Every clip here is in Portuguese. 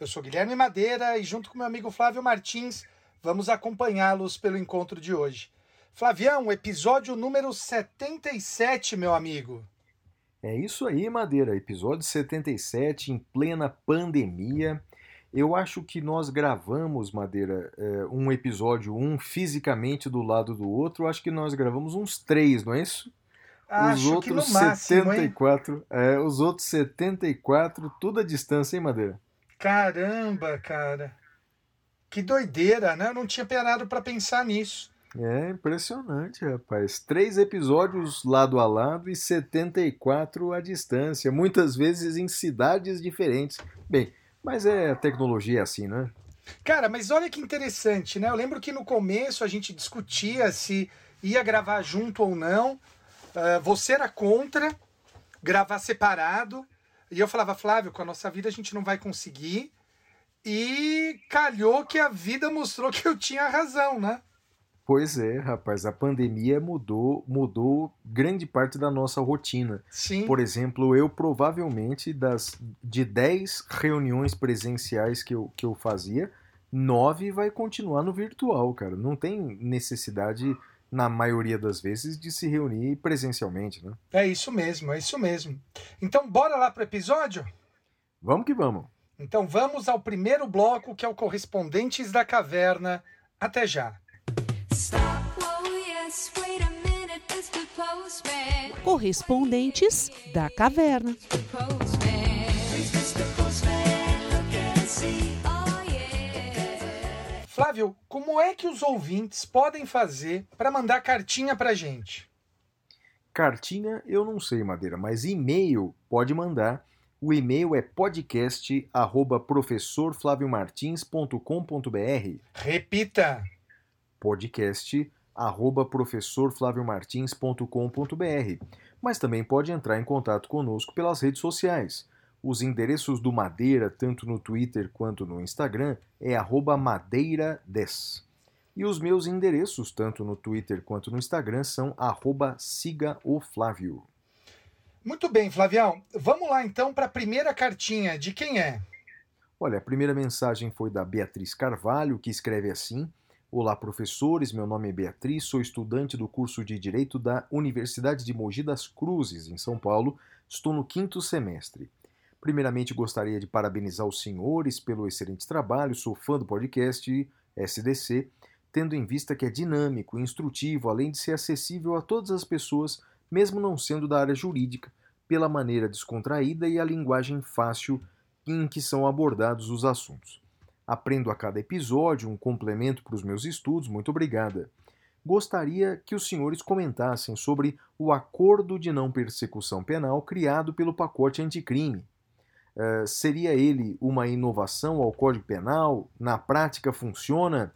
Eu sou Guilherme Madeira e junto com meu amigo Flávio Martins vamos acompanhá-los pelo encontro de hoje. Flavião, episódio número 77, meu amigo. É isso aí, Madeira. Episódio 77, em plena pandemia. Eu acho que nós gravamos, Madeira, é, um episódio, um fisicamente do lado do outro. Eu acho que nós gravamos uns três, não é isso? Acho os outros que no máximo, hein? 74, é, os outros 74, tudo à distância, hein, Madeira? Caramba, cara. Que doideira, né? Eu não tinha parado para pensar nisso. É impressionante, rapaz. Três episódios lado a lado e 74 à distância, muitas vezes em cidades diferentes. Bem, mas é tecnologia assim, né? Cara, mas olha que interessante, né? Eu lembro que no começo a gente discutia se ia gravar junto ou não. Ah, você era contra gravar separado. E eu falava, Flávio, com a nossa vida a gente não vai conseguir. E calhou que a vida mostrou que eu tinha razão, né? Pois é, rapaz, a pandemia mudou, mudou grande parte da nossa rotina. Sim. Por exemplo, eu provavelmente das de 10 reuniões presenciais que eu, que eu fazia, nove vai continuar no virtual, cara. Não tem necessidade, na maioria das vezes, de se reunir presencialmente, né? É isso mesmo, é isso mesmo. Então, bora lá pro episódio? Vamos que vamos. Então, vamos ao primeiro bloco, que é o Correspondentes da Caverna. Até já. Stop, whoa, yes, wait a minute, Mr. Postman. Correspondentes da Caverna. Flávio, como é que os ouvintes podem fazer para mandar cartinha pra gente? Cartinha eu não sei, Madeira, mas e-mail pode mandar. O e-mail é podcast@professorflaviomartins.com.br. Repita. podcast arroba professorflaviomartins.com.br, mas também pode entrar em contato conosco pelas redes sociais. Os endereços do Madeira, tanto no Twitter quanto no Instagram, é arroba madeira10. E os meus endereços, tanto no Twitter quanto no Instagram, são arroba siga o Flávio. Muito bem, Flavião. Vamos lá então para a primeira cartinha. De quem é? Olha, a primeira mensagem foi da Beatriz Carvalho, que escreve assim: Olá, professores. Meu nome é Beatriz, sou estudante do curso de Direito da Universidade de Mogi das Cruzes, em São Paulo. Estou no quinto semestre. Primeiramente, gostaria de parabenizar os senhores pelo excelente trabalho. Sou fã do podcast SDC, tendo em vista que é dinâmico e instrutivo, além de ser acessível a todas as pessoas, mesmo não sendo da área jurídica, pela maneira descontraída e a linguagem fácil em que são abordados os assuntos. Aprendo a cada episódio, um complemento para os meus estudos, muito obrigada. Gostaria que os senhores comentassem sobre o acordo de não persecução penal criado pelo pacote anticrime. Eh, seria ele uma inovação ao Código Penal? Na prática funciona?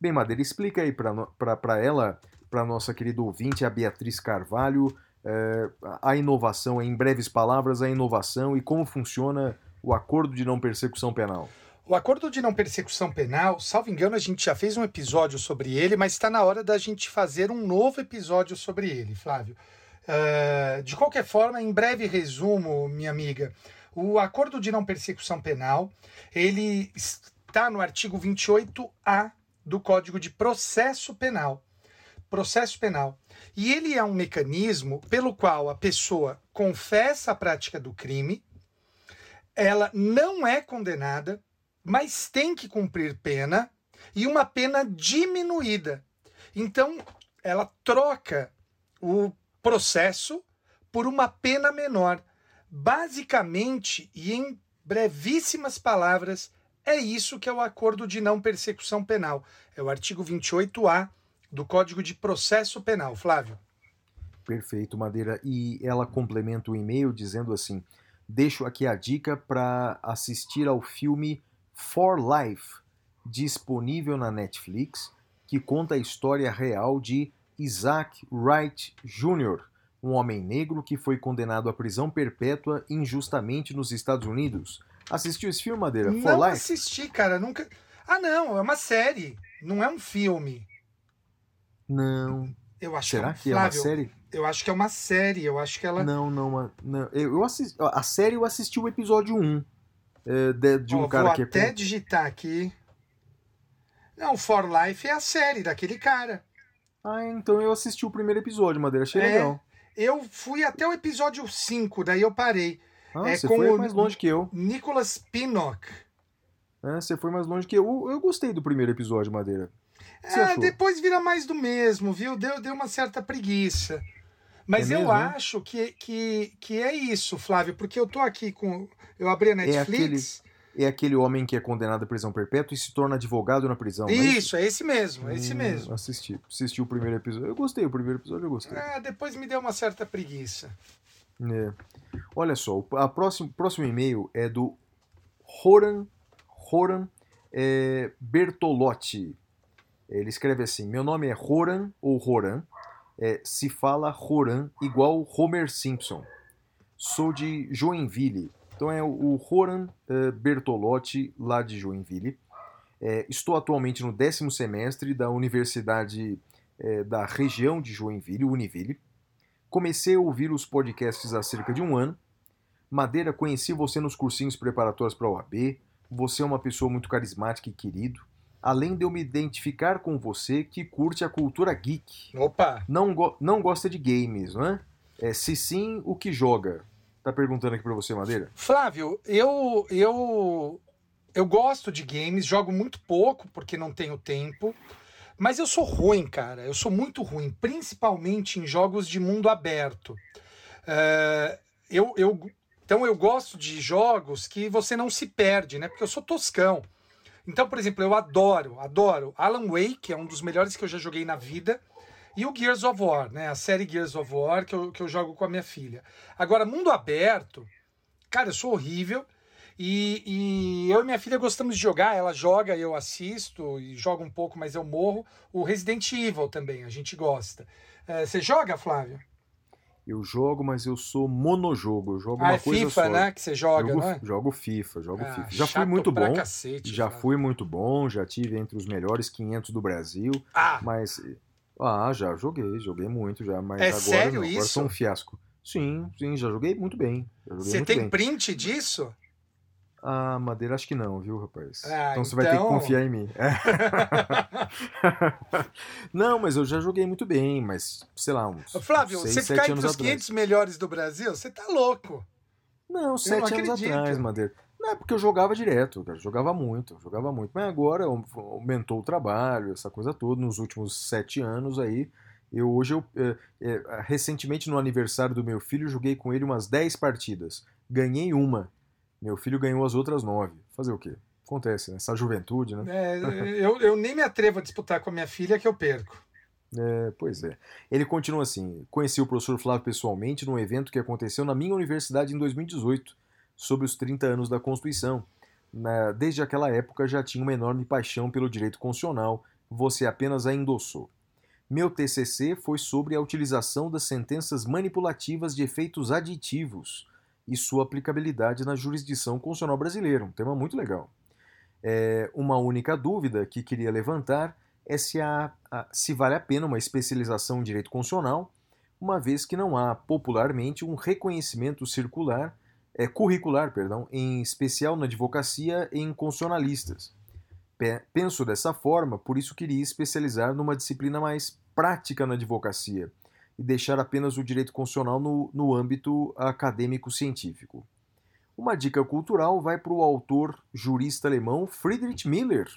Bem, Madeira, explica aí para ela, para nossa querida ouvinte, a Beatriz Carvalho, eh, a inovação, em breves palavras, a inovação e como funciona o acordo de não persecução penal. O acordo de não persecução penal, salvo engano, a gente já fez um episódio sobre ele, mas está na hora da gente fazer um novo episódio sobre ele, Flávio. Eh, de qualquer forma, em breve resumo, minha amiga, o acordo de não persecução penal, ele está no artigo 28A do Código de Processo Penal. Processo penal. E ele é um mecanismo pelo qual a pessoa confessa a prática do crime, ela não é condenada, mas tem que cumprir pena e uma pena diminuída. Então, ela troca o processo por uma pena menor. Basicamente, e em brevíssimas palavras, é isso que é o acordo de não persecução penal. É o artigo 28A do Código de Processo Penal. Flávio. Perfeito, Madeira. E ela complementa o e-mail dizendo assim: Deixo aqui a dica para assistir ao filme For Life, disponível na Netflix, que conta a história real de Isaac Wright Jr., um homem negro que foi condenado à prisão perpétua injustamente nos Estados Unidos. Assistiu esse filme, Madeira? For Não Life? assisti, cara. Nunca. Ah, não. É uma série. Não é um filme. Não. Eu acho Será que que é, é um- uma Flávio, série? Eu acho que é uma série. Eu acho que ela. Não, não, não. Eu, assisti, a série eu assisti o episódio 1 é, de, de um Ó, cara vou que é. até com- digitar aqui. Não, For Life é a série daquele cara. Ah, então eu assisti o primeiro episódio, Madeira. Achei É, legal. Eu fui até o episódio 5, daí eu parei. Ah, é você com foi o- mais longe que eu. Nicholas Pinnock. É, você foi mais longe que eu. Eu, gostei do primeiro episódio, Madeira. Você É, achou? depois vira mais do mesmo, viu? Deu, deu uma certa preguiça. Mas É eu mesmo, né? acho que, que, que é isso, Flávio, porque eu tô aqui com. Eu abri a Netflix. É aquele homem que é condenado à prisão perpétua e se torna advogado na prisão. é isso, é esse mesmo, é esse Hum, mesmo. Assisti. Assisti o primeiro episódio. Eu gostei, o primeiro episódio eu gostei. É, depois me deu uma certa preguiça. É. Olha só, o próximo, próximo e-mail é do Horan, Horan é, Bertolotti. Ele escreve assim: Meu nome é Horan ou Horan. É, se fala Horan igual Homer Simpson. Sou de Joinville. Então é o- Horan eh, Bertolotti, lá de Joinville. É, estou atualmente no décimo semestre da Universidade eh, da região de Joinville, Univille. Comecei a ouvir os podcasts há cerca de um ano. Madeira, conheci você nos cursinhos preparatórios para a OAB. Você é uma pessoa muito carismática e querido. Além de eu me identificar com você que curte a cultura geek. Opa! Não, go- não gosta de games, não é? é? Se sim, o que joga? Tá perguntando aqui para você, Madeira? Flávio, eu, eu, eu gosto de games, jogo muito pouco porque não tenho tempo. Mas eu sou ruim, cara. Eu sou muito ruim, principalmente em jogos de mundo aberto. É, eu, eu, então eu gosto de jogos que você não se perde, né? Porque eu sou toscão. Então, por exemplo, eu adoro, adoro Alan Wake, é um dos melhores que eu já joguei na vida, e o Gears of War, né? A série Gears of War que eu, que eu jogo com a minha filha. Agora, mundo aberto, cara, eu sou horrível. E, e eu e minha filha gostamos de jogar. Ela joga, eu assisto e jogo um pouco, mas eu morro. O Resident Evil também, a gente gosta. É, você joga, Flávio? Eu jogo, mas eu sou monojogo. Eu jogo Ah, uma é coisa FIFA, só. né? Que você joga, jogo, não é? jogo FIFA, jogo Ah, FIFA. Já fui muito bom. cacete, já Flávio. fui muito bom, já tive entre os melhores 500 do Brasil, Ah, mas ah, já joguei, joguei muito já, mas É agora sério não, agora isso? sou um fiasco. Sim, sim, já joguei muito bem. joguei você muito tem bem. print disso? Ah, Madeira, acho que não, viu, rapaz? Ah, então você vai ter que então- confiar em mim. não, mas eu já joguei muito bem, mas sei lá, uns. Flávio, seis, você ficar anos entre os atrás. 500 melhores do Brasil, você tá louco. Não, sete anos acredito. atrás, Madeira. Não, é porque eu jogava direto, cara. Jogava muito, jogava muito. Mas agora au- aumentou o trabalho, essa coisa toda, nos últimos sete anos aí. Eu hoje, eu, é, é, recentemente no aniversário do meu filho, joguei com ele umas 10 partidas. Ganhei uma. Meu filho ganhou as outras nove. Fazer o quê? Acontece, né? Essa juventude, né? É, eu, eu nem me atrevo a disputar com a minha filha que eu perco. É, pois é. Ele continua assim: conheci o professor Flávio pessoalmente num evento que aconteceu na minha universidade em 2018, sobre os 30 anos da Constituição. Desde aquela época já tinha uma enorme paixão pelo direito constitucional, você apenas a endossou. Meu TCC foi sobre a utilização das sentenças manipulativas de efeitos aditivos e sua aplicabilidade na jurisdição constitucional brasileira. Um tema muito legal. É, uma única dúvida que queria levantar é se, há, se vale a pena uma especialização em direito constitucional, uma vez que não há popularmente um reconhecimento circular, é, curricular, perdão, em especial na advocacia e em constitucionalistas. Pe- Penso dessa forma, por isso queria especializar numa disciplina mais prática na advocacia e deixar apenas o direito constitucional no, no âmbito acadêmico-científico. Uma dica cultural vai para o autor jurista alemão Friedrich Miller.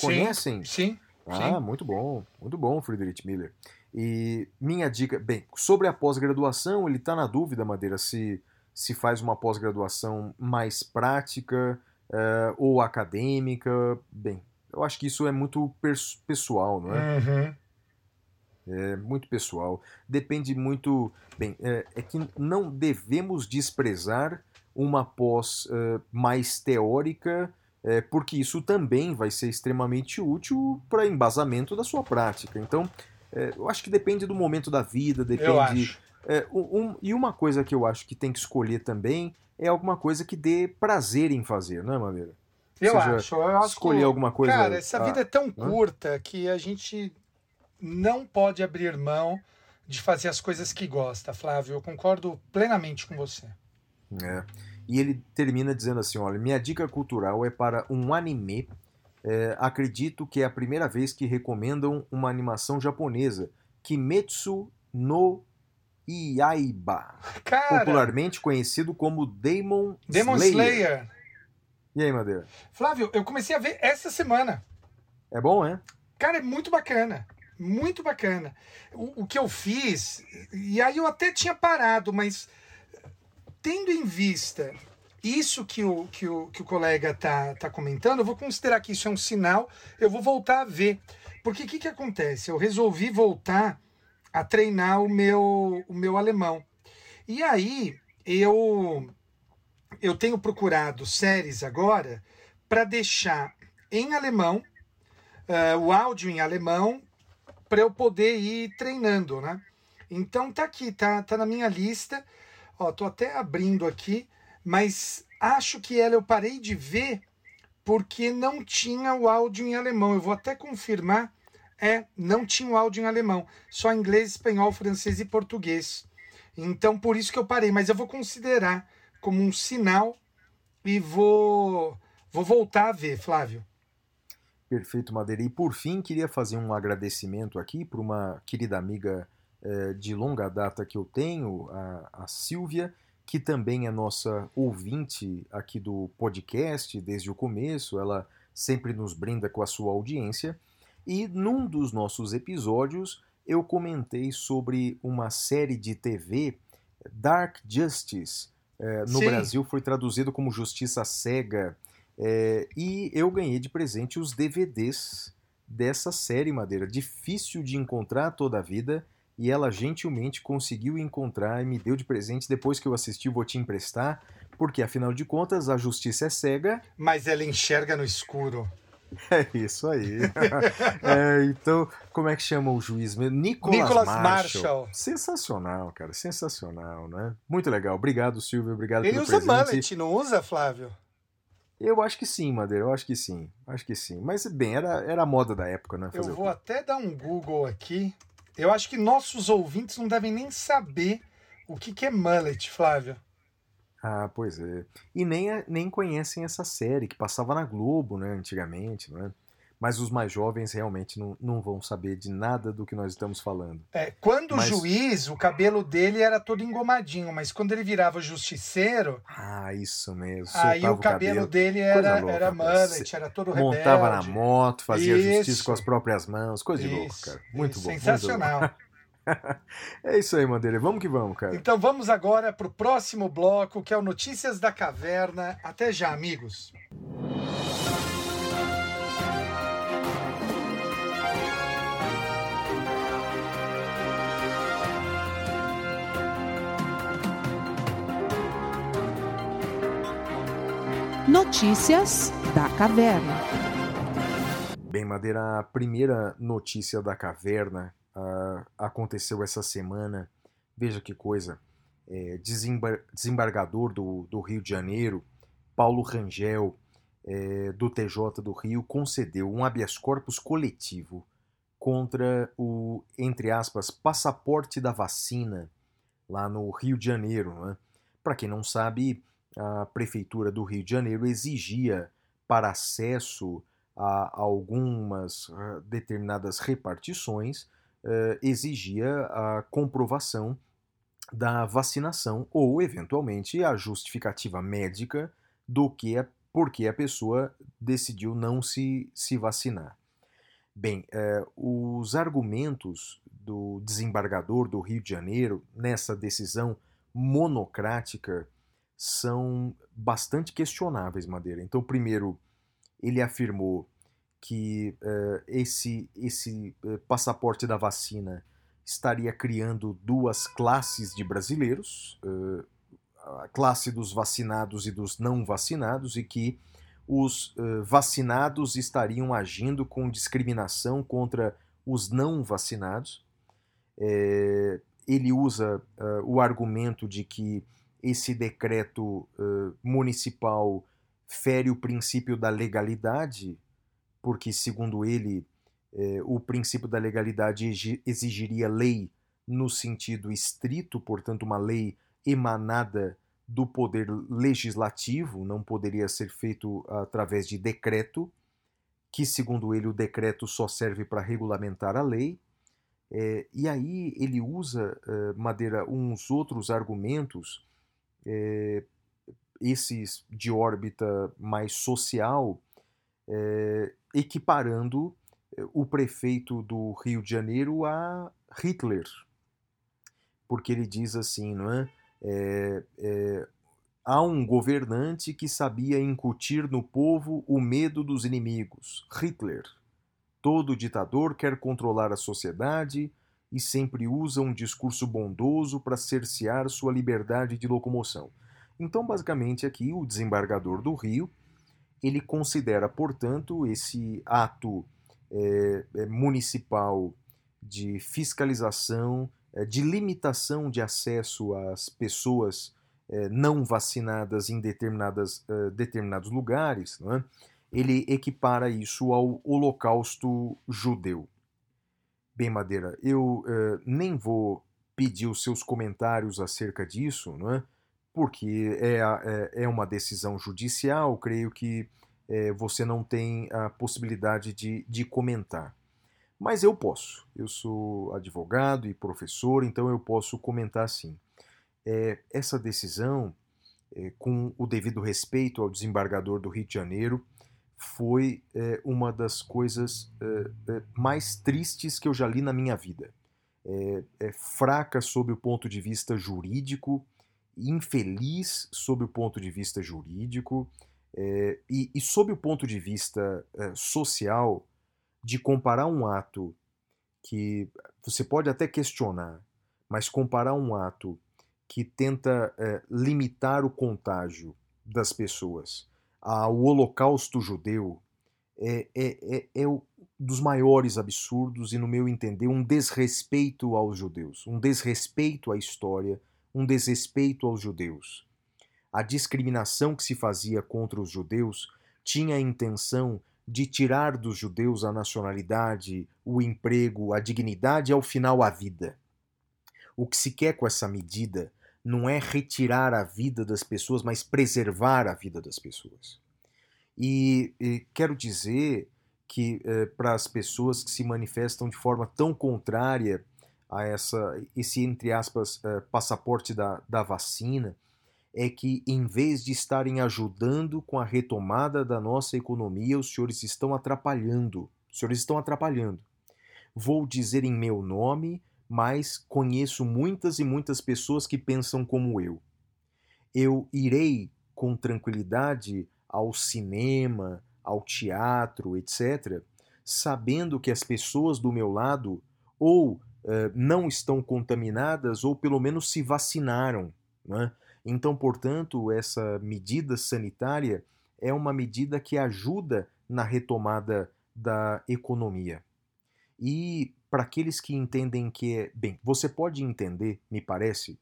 Conhecem? Sim. Ah, Sim. muito bom, muito bom, Friedrich Miller. E minha dica, bem, sobre a pós-graduação, ele está na dúvida, Madeira, se, se faz uma pós-graduação mais prática eh, ou acadêmica. Bem, eu acho que isso é muito pessoal, não é? Uhum. É muito pessoal. Depende muito. Bem, é, é que não devemos desprezar uma pós eh, mais teórica é, porque isso também vai ser extremamente útil para embasamento da sua prática. Então, eu acho que depende do momento da vida, depende. É, um- e uma coisa que eu acho que tem que escolher também é alguma coisa que dê prazer em fazer, não é, Maneira? Eu seja, acho. Eu acho Escolher que, alguma coisa. Cara, essa ah, vida é tão hã? curta que a gente não pode abrir mão de fazer as coisas que gosta, Flávio. Eu concordo plenamente com você. É. E ele termina dizendo assim: olha, minha dica cultural é para um anime. É, acredito que é a primeira vez que recomendam uma animação japonesa, Kimetsu no Iaiba, Cara, popularmente conhecido como Demon, Demon Slayer. Slayer. E aí, Madeira? Flávio, eu comecei a ver essa semana. É bom, é? Cara, é muito bacana. Muito bacana. O, o que eu fiz, e aí eu até tinha parado, mas tendo em vista isso que o, que o, que o colega tá, tá comentando, eu vou considerar que isso é um sinal, eu vou voltar a ver. Porque o que, que acontece? Eu resolvi voltar a treinar o meu, o meu alemão. E aí eu, eu tenho procurado séries agora para deixar em alemão, eh, o áudio em alemão, para eu poder ir treinando, né? Então tá aqui, tá, tá na minha lista. Ó, tô até abrindo aqui, mas acho que ela eu parei de ver porque não tinha o áudio em alemão. Eu vou até confirmar. É, não tinha o áudio em alemão, só inglês, espanhol, francês e português. Então por isso que eu parei, mas eu vou considerar como um sinal e vou vou voltar a ver, Flávio. Perfeito, Madeira. E por fim, queria fazer um agradecimento aqui para uma querida amiga eh, de longa data que eu tenho, a, a Silvia, que também é nossa ouvinte aqui do podcast desde o começo. Ela sempre nos brinda com a sua audiência. E num dos nossos episódios, eu comentei sobre uma série de TV, Dark Justice. Eh, no Sim. Brasil foi traduzido como Justiça Cega. É, e eu ganhei de presente os DVDs dessa série, Madeira. Difícil de encontrar toda a vida. E ela gentilmente conseguiu encontrar e me deu de presente. Depois que eu assisti, vou te emprestar. Porque, afinal de contas, a justiça é cega. Mas ela enxerga no escuro. É isso aí. É, então, como é que chama o juiz mesmo? Nicolas, Nicolas Marshall. Marshall. Sensacional, cara. Sensacional, né? Muito legal. Obrigado, Silvio. Obrigado Ele pelo usa presente. mullet, não usa, Flávio? Eu acho que sim, Madeira, eu acho que sim. Acho que sim. Mas, bem, era, era a moda da época, né? Eu Fazer o vou até dar um Google aqui. Eu acho que nossos ouvintes não devem nem saber o que, que é mullet, Flávio. Ah, pois é. E nem, a- nem conhecem essa série que passava na Globo, né, antigamente, né? Mas os mais jovens realmente não, não vão saber de nada do que nós estamos falando. É, quando Mas- o juiz, o cabelo dele era todo engomadinho, mas quando ele virava justiceiro, Ah, isso mesmo. aí soltava o cabelo, dele era, louca, era mullet, era todo rebelde. Montava na moto, fazia justiça Isso. com as próprias mãos. Coisa de louco, Isso, cara. Muito isso, bom. muito Sensacional. É isso aí, Madeira. Vamos que vamos, cara. Então vamos agora para o próximo bloco, que é o Notícias da Caverna. Até já, amigos. Notícias da Caverna. Bem, Madeira, a primeira notícia da caverna ah, aconteceu essa semana. Veja que coisa. É, desembar- desembargador do, do Rio de Janeiro, Paulo Rangel, é, do TJ do Rio, concedeu um habeas corpus coletivo contra o, entre aspas, passaporte da vacina lá no Rio de Janeiro. Né? Para quem não sabe, a Prefeitura do Rio de Janeiro exigia para acesso a algumas ah, determinadas repartições, eh, exigia a comprovação da vacinação ou, eventualmente, a justificativa médica do que é porque a pessoa decidiu não se, se vacinar. Bem, eh, os argumentos do desembargador do Rio de Janeiro nessa decisão monocrática são bastante questionáveis, Madeira. Então, primeiro, ele afirmou que eh, esse, esse eh, passaporte da vacina estaria criando duas classes de brasileiros, eh, a classe dos vacinados e dos não vacinados, e que os eh, vacinados estariam agindo com discriminação contra os não vacinados. É, ele usa o argumento de que esse decreto municipal fere o princípio da legalidade, porque, segundo ele, eh, o princípio da legalidade exi- exigiria lei no sentido estrito, portanto, uma lei emanada do poder legislativo, não poderia ser feito através de decreto, que, segundo ele, o decreto só serve para regulamentar a lei. É, e aí ele usa, eh, Madeira, uns outros argumentos, esses de órbita mais social, eh, equiparando eh, o prefeito do Rio de Janeiro a Hitler. Porque ele diz assim, não é? É, é, há um governante que sabia incutir no povo o medo dos inimigos, Hitler. Todo ditador quer controlar a sociedade e sempre usa um discurso bondoso para cercear sua liberdade de locomoção. Então, basicamente, aqui o desembargador do Rio ele considera, portanto, esse ato eh, eh, municipal de fiscalização, eh, de limitação de acesso às pessoas eh, não vacinadas em determinadas, eh, determinados lugares, é? ele equipara isso ao Holocausto judeu. Bem, Madeira, eu nem vou pedir os seus comentários acerca disso, não é? Porque é, é, é uma decisão judicial, creio que eh, você não tem a possibilidade de, de comentar. Mas eu posso. Eu sou advogado e professor, então eu posso comentar sim. Eh, essa decisão, eh, com o devido respeito ao desembargador do Rio de Janeiro, foi eh, uma das coisas eh, eh, mais tristes que eu já li na minha vida. É, é fraca sob o ponto de vista jurídico, infeliz sob o ponto de vista jurídico, é, e, e sob o ponto de vista é, social, de comparar um ato que você pode até questionar, mas comparar um ato que tenta é, limitar o contágio das pessoas ao Holocausto judeu é, é, é, é o dos maiores absurdos e, no meu entender, um desrespeito aos judeus, um desrespeito à história, um desrespeito aos judeus. A discriminação que se fazia contra os judeus tinha a intenção de tirar dos judeus a nacionalidade, o emprego, a dignidade e, ao final, a vida. O que se quer com essa medida não é retirar a vida das pessoas, mas preservar a vida das pessoas. E, e quero dizer que eh, para as pessoas que se manifestam de forma tão contrária a essa, esse, entre aspas, eh, passaporte da, da vacina, é que em vez de estarem ajudando com a retomada da nossa economia, os senhores estão atrapalhando. Os senhores estão atrapalhando. Vou dizer em meu nome, mas conheço muitas e muitas pessoas que pensam como eu. Eu irei com tranquilidade ao cinema, ao teatro, etc., sabendo que as pessoas do meu lado ou eh, não estão contaminadas ou pelo menos se vacinaram. Né? Então, portanto, essa medida sanitária é uma medida que ajuda na retomada da economia. E para aqueles que entendem que é. Bem, você pode entender, me parece,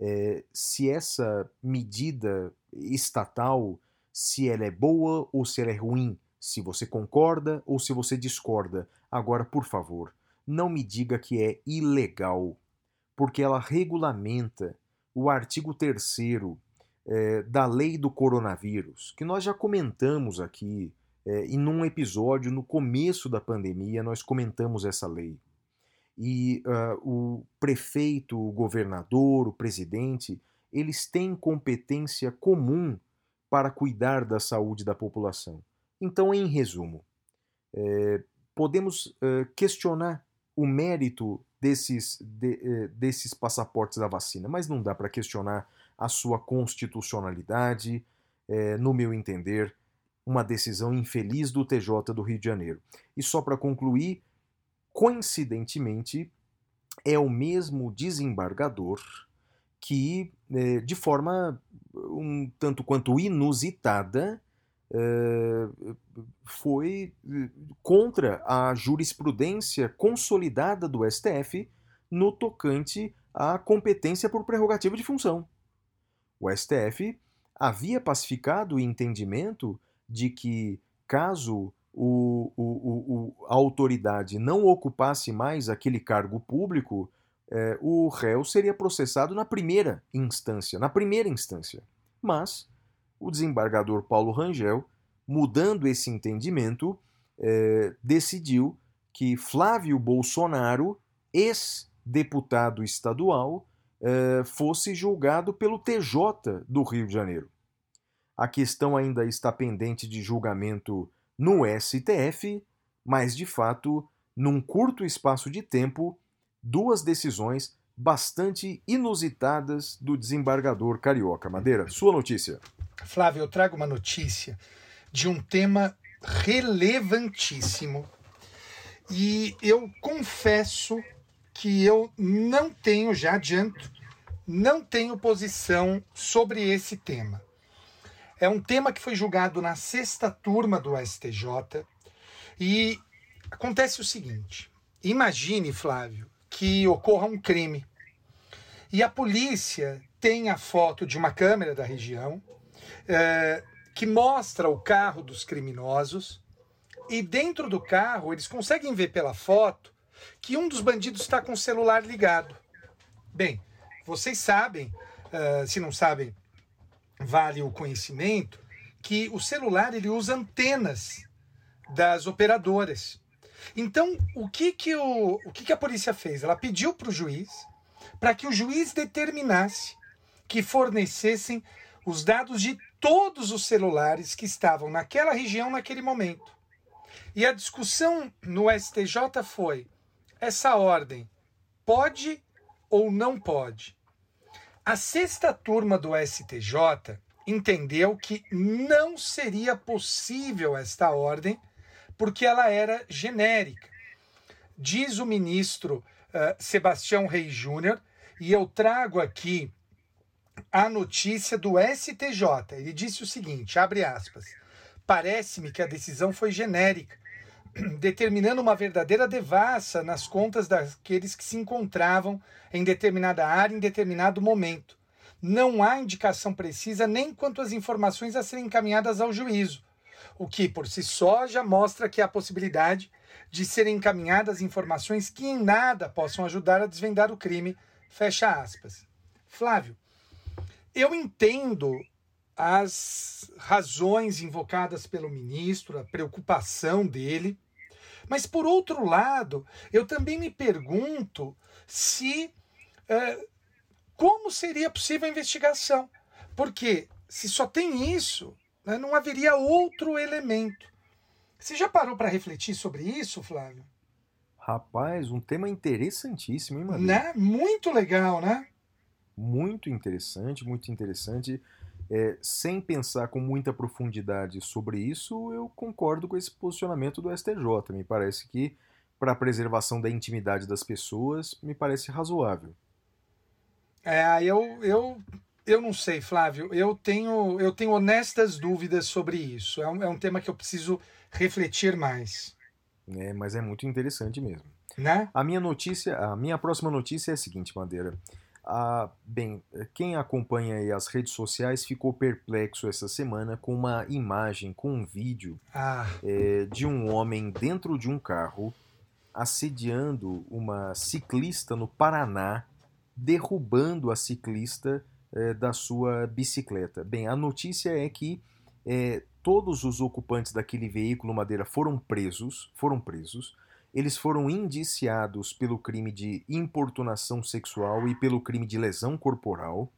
eh, se essa medida estatal, se ela é boa ou se ela é ruim, se você concorda ou se você discorda. Agora, por favor, não me diga que é ilegal, porque ela regulamenta o artigo 3 eh, da lei do coronavírus, que nós já comentamos aqui eh, e num episódio no começo da pandemia nós comentamos essa lei. E ah, o prefeito, o governador, o presidente, eles têm competência comum para cuidar da saúde da população. Então, em resumo, eh, podemos eh, questionar o mérito desses, de- eh, desses passaportes da vacina, mas não dá para questionar a sua constitucionalidade, eh, no meu entender, uma decisão infeliz do TJ do Rio de Janeiro. E só para concluir, coincidentemente, é o mesmo desembargador que, eh, de forma um tanto quanto inusitada, eh, foi eh, contra a jurisprudência consolidada do STF no tocante à competência por prerrogativa de função. O STF havia pacificado o entendimento de que, caso o, o- o- a autoridade não ocupasse mais aquele cargo público, eh, o réu seria processado na primeira instância, na primeira instância. Mas o desembargador Paulo Rangel, mudando esse entendimento, eh, decidiu que Flávio Bolsonaro, ex-deputado estadual, eh, fosse julgado pelo TJ do Rio de Janeiro. A questão ainda está pendente de julgamento no STF, mas de fato, num curto espaço de tempo, duas decisões bastante inusitadas do desembargador carioca. Madeira, sua notícia. Flávio, eu trago uma notícia de um tema relevantíssimo. E eu confesso que eu não tenho, já adianto, não tenho posição sobre esse tema. É um tema que foi julgado na sexta turma do STJ e acontece o seguinte: imagine, Flávio, que ocorra um crime. E a polícia tem a foto de uma câmera da região é, que mostra o carro dos criminosos e dentro do carro eles conseguem ver pela foto que um dos bandidos está com o celular ligado. Bem, vocês sabem, eh, se não sabem, vale o conhecimento que o celular ele usa antenas das operadoras. Então, o que que, o, o que, que a polícia fez? Ela pediu para o juiz para que o juiz determinasse que fornecessem os dados de todos os celulares que estavam naquela região naquele momento. E a discussão no STJ foi: essa ordem pode ou não pode? A sexta turma do STJ entendeu que não seria possível esta ordem porque ela era genérica. Diz o ministro eh, Sebastião Reis Júnior, e eu trago aqui a notícia do STJ. Ele disse o seguinte, abre aspas, parece-me que a decisão foi genérica, determinando uma verdadeira devassa nas contas daqueles que se encontravam em determinada área em determinado momento. Não há indicação precisa nem quanto às informações a serem encaminhadas ao juízo, o que por si só já mostra que há possibilidade de serem encaminhadas informações que em nada possam ajudar a desvendar o crime. Fecha aspas. Flávio, eu entendo as razões invocadas pelo ministro, a preocupação dele, mas por outro lado, eu também me pergunto se eh, como seria possível a investigação, porque se só tem isso, né, não haveria outro elemento. Você já parou para refletir sobre isso, Flávio? Rapaz, um tema interessantíssimo, hein, Madeira? Né? Muito legal, né? Muito interessante, muito interessante. É, sem pensar com muita profundidade sobre isso, eu concordo com esse posicionamento do STJ. Me parece que, para a preservação da intimidade das pessoas, me parece razoável. É, eu, eu, eu não sei, Flávio. Eu tenho, eu tenho honestas dúvidas sobre isso. É um, é um tema que eu preciso refletir mais, Né? Mas é muito interessante mesmo. né? A minha notícia, a minha próxima notícia é a seguinte, Madeira. Ah, bem, quem acompanha as redes sociais ficou perplexo essa semana com uma imagem, com um vídeo Ah, é, de um homem dentro de um carro assediando uma ciclista no Paraná, derrubando a ciclista é, da sua bicicleta. Bem, a notícia é que é, todos os ocupantes daquele veículo Madeira foram presos, foram presos. Eles foram indiciados pelo crime de importunação sexual e pelo crime de lesão corporal.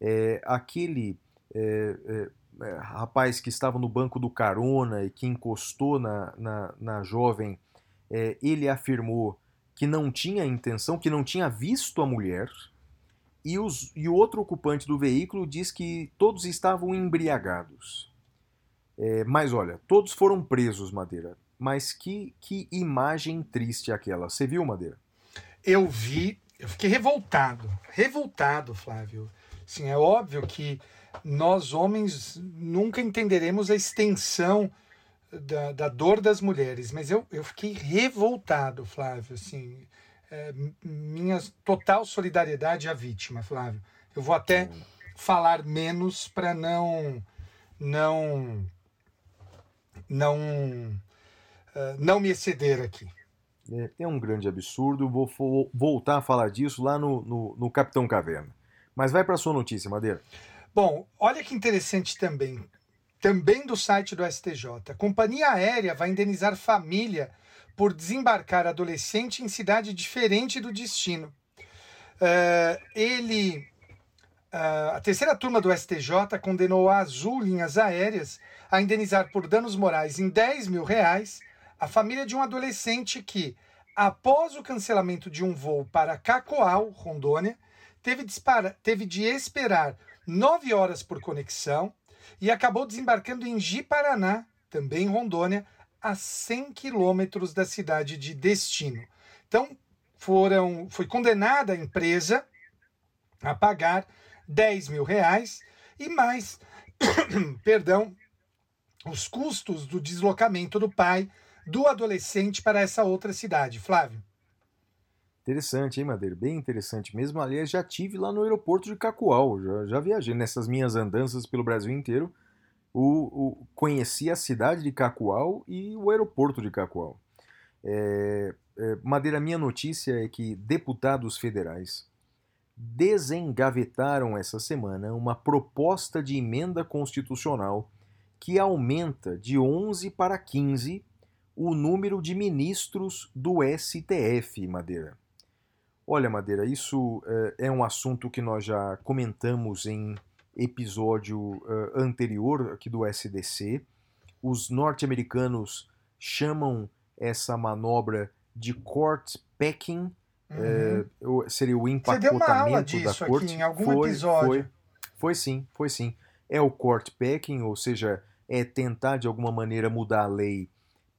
É, aquele é, é, é, rapaz que estava no banco do carona e que encostou na, na, na jovem, é, ele afirmou que não tinha intenção, que não tinha visto a mulher. E, os, e o outro ocupante do veículo diz que todos estavam embriagados. É, mas olha, todos foram presos, Madeira. Mas que, que imagem triste aquela. Você viu, Madeira? eu vi, eu fiquei revoltado, revoltado, Flávio. Sim, é óbvio que nós homens nunca entenderemos a extensão da, da dor das mulheres, mas eu, eu fiquei revoltado, Flávio, assim, é, minha total solidariedade à vítima, Flávio. Eu vou até falar menos para não não não não me exceder aqui. É, é um grande absurdo. Vou fo- voltar a falar disso lá no, no, no Capitão Caverna. Mas vai para sua notícia, Madeira. Bom, olha que interessante também, também do site do STJ. A companhia aérea vai indenizar família por desembarcar adolescente em cidade diferente do destino. Eh, ele, ah, a terceira turma do STJ condenou a Azul Linhas Aéreas a indenizar por danos morais em 10 mil reais a família de um adolescente que, após o cancelamento de um voo para Cacoal, Rondônia, teve de, espara- teve de esperar nove horas por conexão e acabou desembarcando em Ji-Paraná, também em Rondônia, a 100 quilômetros da cidade de destino. Então, foram, foi condenada a empresa a pagar 10 mil reais e mais, perdão, os custos do deslocamento do pai do adolescente para essa outra cidade. Flávio. Interessante, hein, Madeira? Bem interessante mesmo. Aliás, já tive lá no aeroporto de Cacoal. Já, já viajei nessas minhas andanças pelo Brasil inteiro. O, o- conheci a cidade de Cacoal e o aeroporto de Cacoal. É, é, Madeira, minha notícia é que deputados federais desengavetaram essa semana uma proposta de emenda constitucional que aumenta de 11 para 15 o número de ministros do STF, Madeira. Olha, Madeira, isso eh, é um assunto que nós já comentamos em episódio eh, anterior aqui do SDC. Os norte-americanos chamam essa manobra de court packing, eh, o- seria o Uhum. Você empacotamento deu uma aula da disso corte. aqui em algum Foi- episódio. Foi, foi sim, foi sim. É o court packing, ou seja, é tentar de alguma maneira mudar a lei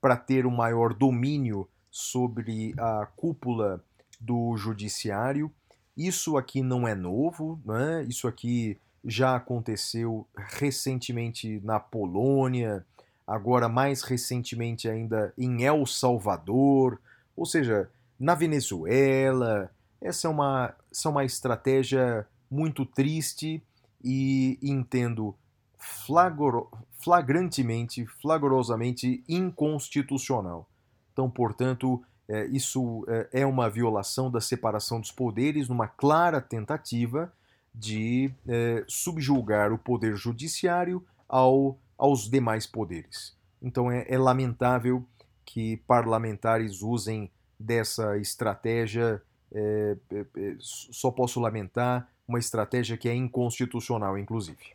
para ter um maior domínio sobre a cúpula do judiciário. Isso aqui não é novo, né? Isso aqui já aconteceu recentemente na Polônia, agora mais recentemente ainda em El Salvador, ou seja, na Venezuela. Essa é uma, essa é uma estratégia muito triste e entendo flagro- flagrantemente, flagrosamente inconstitucional. Então, portanto, eh, isso eh, é uma violação da separação dos poderes, numa clara tentativa de eh, subjugar o poder judiciário ao, aos demais poderes. Então, é, é lamentável que parlamentares usem dessa estratégia. eh, eh, só posso lamentar uma estratégia que é inconstitucional, inclusive.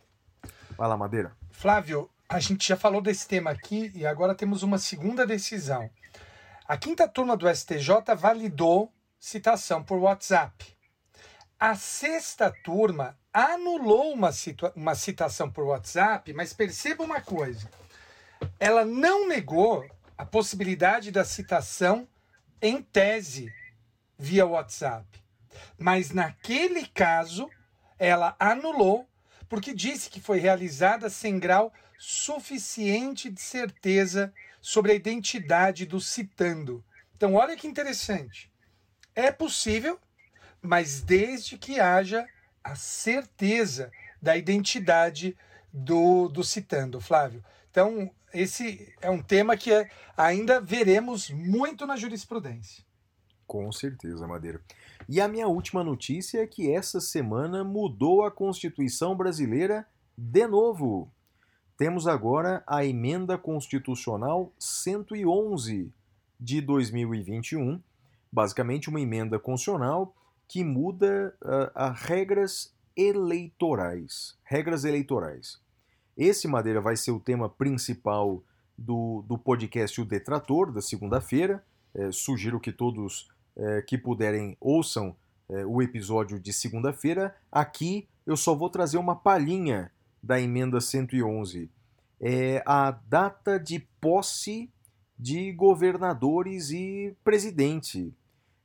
Vai lá, Madeira. Flávio, a gente já falou desse tema aqui e agora temos uma segunda decisão. A quinta turma do STJ validou citação por WhatsApp. A sexta turma anulou uma, uma citação por WhatsApp, mas perceba uma coisa: ela não negou a possibilidade da citação em tese via WhatsApp. Mas naquele caso, ela anulou porque disse que foi realizada sem grau suficiente de certeza sobre a identidade do citando. Então, olha que interessante. É possível, mas desde que haja a certeza da identidade do, do citando, Flávio. Então, esse é um tema que é- ainda veremos muito na jurisprudência. Com certeza, Madeira. E a minha última notícia é que essa semana mudou a Constituição brasileira de novo. Temos agora a Emenda Constitucional 111 de 2021, basicamente uma emenda constitucional que muda ah, a regras eleitorais. Regras eleitorais. Esse, Madeira, vai ser o tema principal do, do podcast O Detrator, da segunda-feira. Eh, sugiro que todos eh, que puderem ouçam eh, o episódio de segunda-feira. Aqui eu só vou trazer uma palhinha da emenda 111. É a data de posse de governadores e presidente.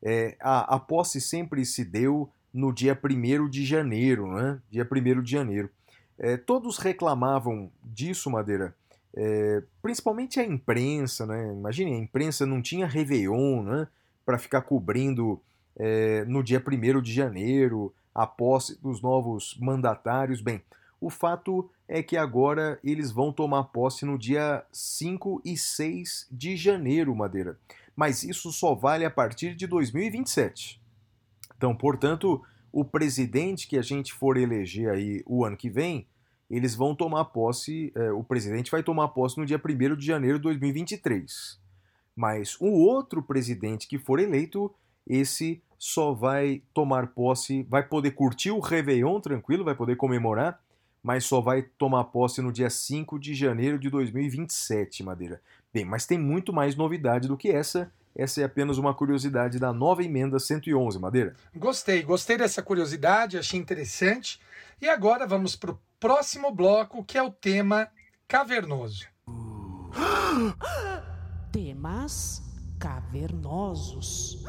É, a, a posse sempre se deu no dia 1 de janeiro, né? Dia 1 de janeiro. É, todos reclamavam disso, Madeira. É, principalmente a imprensa, né? Imagine, a imprensa não tinha Réveillon, né? Para ficar cobrindo é, no dia 1 de janeiro a posse dos novos mandatários. Bem, o fato é que agora eles vão tomar posse no dia 5 e 6 de janeiro, Madeira. Mas isso só vale a partir de 2027. Então, portanto, o presidente que a gente for eleger aí o ano que vem, eles vão tomar posse, é, o presidente vai tomar posse no dia 1 de janeiro de 2023. Mas o outro presidente que for eleito, esse só vai tomar posse, vai poder curtir o Réveillon tranquilo, vai poder comemorar, mas só vai tomar posse no dia 5 de janeiro de 2027, Madeira. Bem, mas tem muito mais novidade do que essa. Essa é apenas uma curiosidade da nova emenda 111, Madeira. Gostei, gostei dessa curiosidade, achei interessante. E agora vamos para o próximo bloco, que é o tema cavernoso. Temas cavernosos.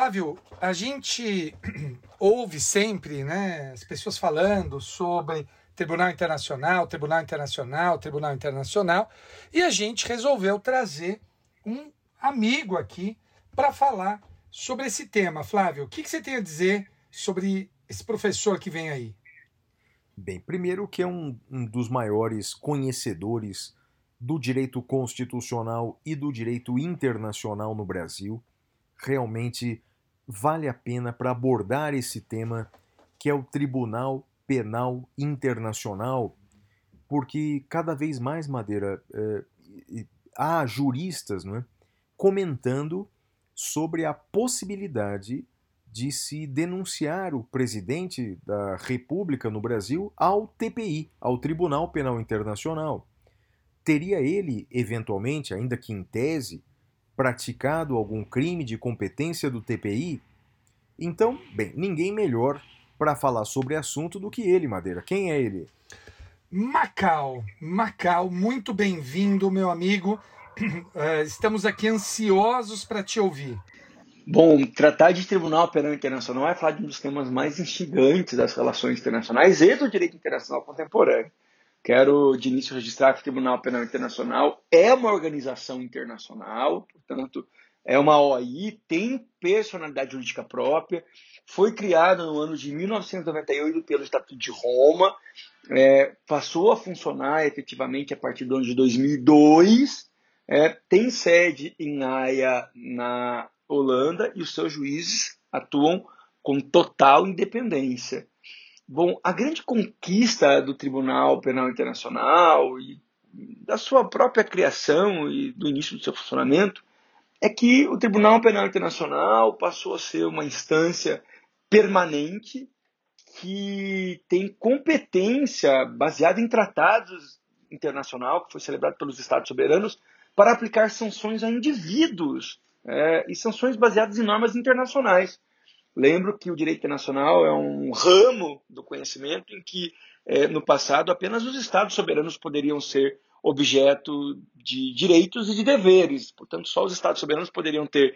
Flávio, a gente ouve sempre né, as pessoas falando sobre Tribunal Internacional, Tribunal Internacional, Tribunal Internacional, e a gente resolveu trazer um amigo aqui para falar sobre esse tema. Flávio, o que, que você tem a dizer sobre esse professor que vem aí? Bem, primeiro que é um, um dos maiores conhecedores do direito constitucional e do direito internacional no Brasil. Realmente vale a pena para abordar esse tema que é o Tribunal Penal Internacional, porque cada vez mais, Madeira, eh, há juristas não é, comentando sobre a possibilidade de se denunciar o presidente da República no Brasil ao TPI, ao Tribunal Penal Internacional. Teria ele, eventualmente, ainda que em tese, praticado algum crime de competência do TPI? Então, bem, ninguém melhor para falar sobre o assunto do que ele, Madeira. Quem é ele? Macau, Macau, muito bem-vindo, meu amigo. Eh, Estamos aqui ansiosos para te ouvir. Bom, tratar de Tribunal Penal Internacional é falar de um dos temas mais instigantes das relações internacionais e do direito internacional contemporâneo. Quero, de início, registrar que o Tribunal Penal Internacional é uma organização internacional, portanto, é uma OI, tem personalidade jurídica própria, foi criada no ano de 1998 pelo Estatuto de Roma, é, passou a funcionar efetivamente a partir do ano de 2002, é, tem sede em Haia, na Holanda, e os seus juízes atuam com total independência. Bom, a grande conquista do Tribunal Penal Internacional e da sua própria criação e do início do seu funcionamento é que o Tribunal Penal Internacional passou a ser uma instância permanente que tem competência baseada em tratados internacional que foi celebrado pelos Estados soberanos para aplicar sanções a indivíduos é, e sanções baseadas em normas internacionais. Lembro que o direito internacional é um ramo do conhecimento em que, é, no passado, apenas os Estados soberanos poderiam ser objeto de direitos e de deveres. Portanto, só os Estados soberanos poderiam ter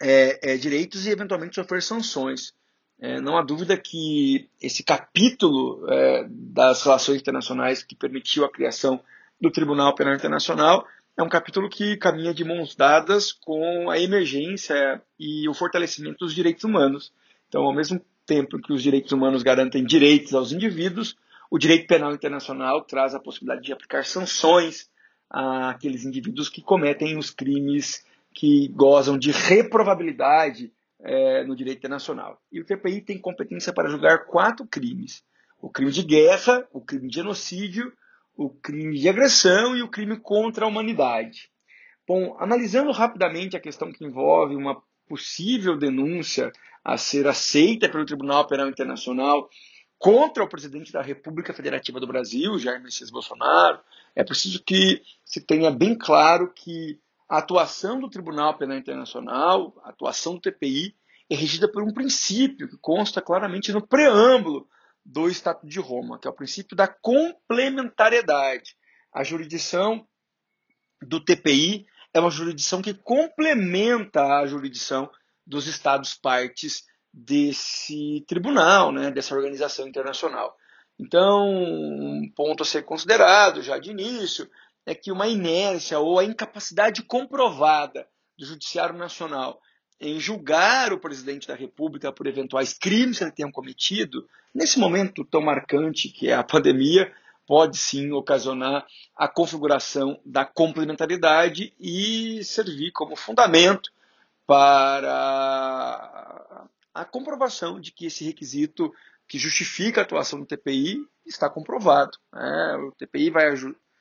é, é, direitos e, eventualmente, sofrer sanções. É, não há dúvida que esse capítulo é, das relações internacionais que permitiu a criação do Tribunal Penal Internacional é um capítulo que caminha de mãos dadas com a emergência e o fortalecimento dos direitos humanos. Então, ao mesmo tempo que os direitos humanos garantem direitos aos indivíduos, o direito penal internacional traz a possibilidade de aplicar sanções àqueles indivíduos que cometem os crimes que gozam de reprovabilidade é, no direito internacional. E o TPI tem competência para julgar quatro crimes: o crime de guerra, o crime de genocídio, o crime de agressão e o crime contra a humanidade. Bom, analisando rapidamente a questão que envolve uma possível denúncia a ser aceita pelo Tribunal Penal Internacional contra o presidente da República Federativa do Brasil, Jair Messias Bolsonaro, é preciso que se tenha bem claro que a atuação do Tribunal Penal Internacional, a atuação do TPI, é regida por um princípio que consta claramente no preâmbulo do Estatuto de Roma, que é o princípio da complementariedade. A jurisdição do TPI é uma jurisdição que complementa a jurisdição dos Estados partes desse tribunal, né, dessa organização internacional. Então, um ponto a ser considerado já de início é que uma inércia ou a incapacidade comprovada do Judiciário Nacional em julgar o presidente da República por eventuais crimes que ele tenha cometido, nesse momento tão marcante que é a pandemia, pode sim ocasionar a configuração da complementaridade e servir como fundamento para a comprovação de que esse requisito que justifica a atuação do TPI está comprovado. Né? O TPI vai,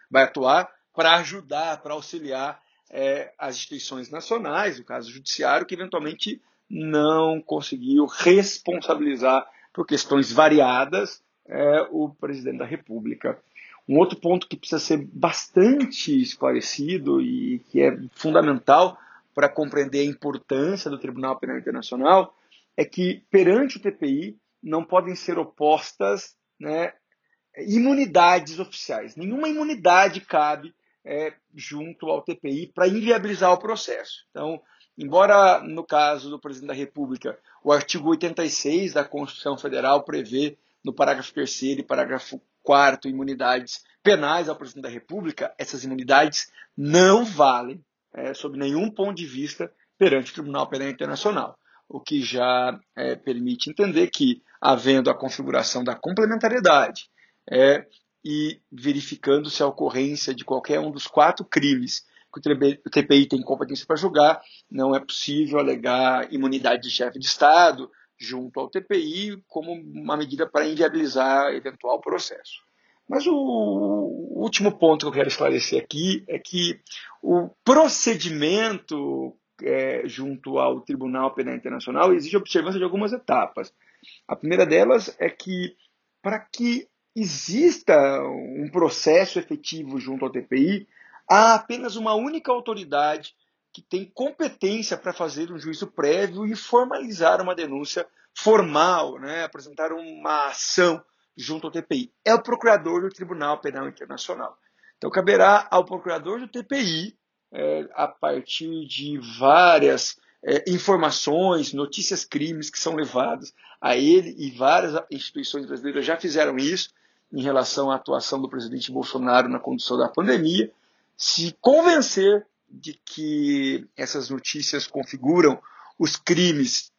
vai atuar para ajudar, para auxiliar é, as instituições nacionais, no caso o judiciário, que eventualmente não conseguiu responsabilizar por questões variadas é, o presidente da República. Um outro ponto que precisa ser bastante esclarecido e que é fundamental para compreender a importância do Tribunal Penal Internacional é que, perante o TPI, não podem ser opostas né, imunidades oficiais. Nenhuma imunidade cabe é, junto ao TPI para inviabilizar o processo. Então, embora no caso do presidente da República, o artigo 86 da Constituição Federal prevê no parágrafo 3 e parágrafo 4 imunidades penais ao presidente da República, essas imunidades não valem, é, sob nenhum ponto de vista, perante o Tribunal Penal Internacional, o que já é, permite entender que, havendo a configuração da complementariedade é, e verificando-se a ocorrência de qualquer um dos quatro crimes que o TPI tem competência para julgar, não é possível alegar imunidade de chefe de Estado junto ao TPI como uma medida para inviabilizar eventual processo. Mas o último ponto que eu quero esclarecer aqui é que o procedimento é, junto ao Tribunal Penal Internacional exige observância de algumas etapas. A primeira delas é que, para que exista um processo efetivo junto ao TPI, há apenas uma única autoridade que tem competência para fazer um juízo prévio e formalizar uma denúncia formal, né, apresentar uma ação junto ao TPI. É o procurador do Tribunal Penal Internacional. Então, caberá ao procurador do TPI, é, a partir de várias é, informações, notícias, crimes que são levados a ele, e várias instituições brasileiras já fizeram isso em relação à atuação do presidente Bolsonaro na condução da pandemia, se convencer de que essas notícias configuram os crimes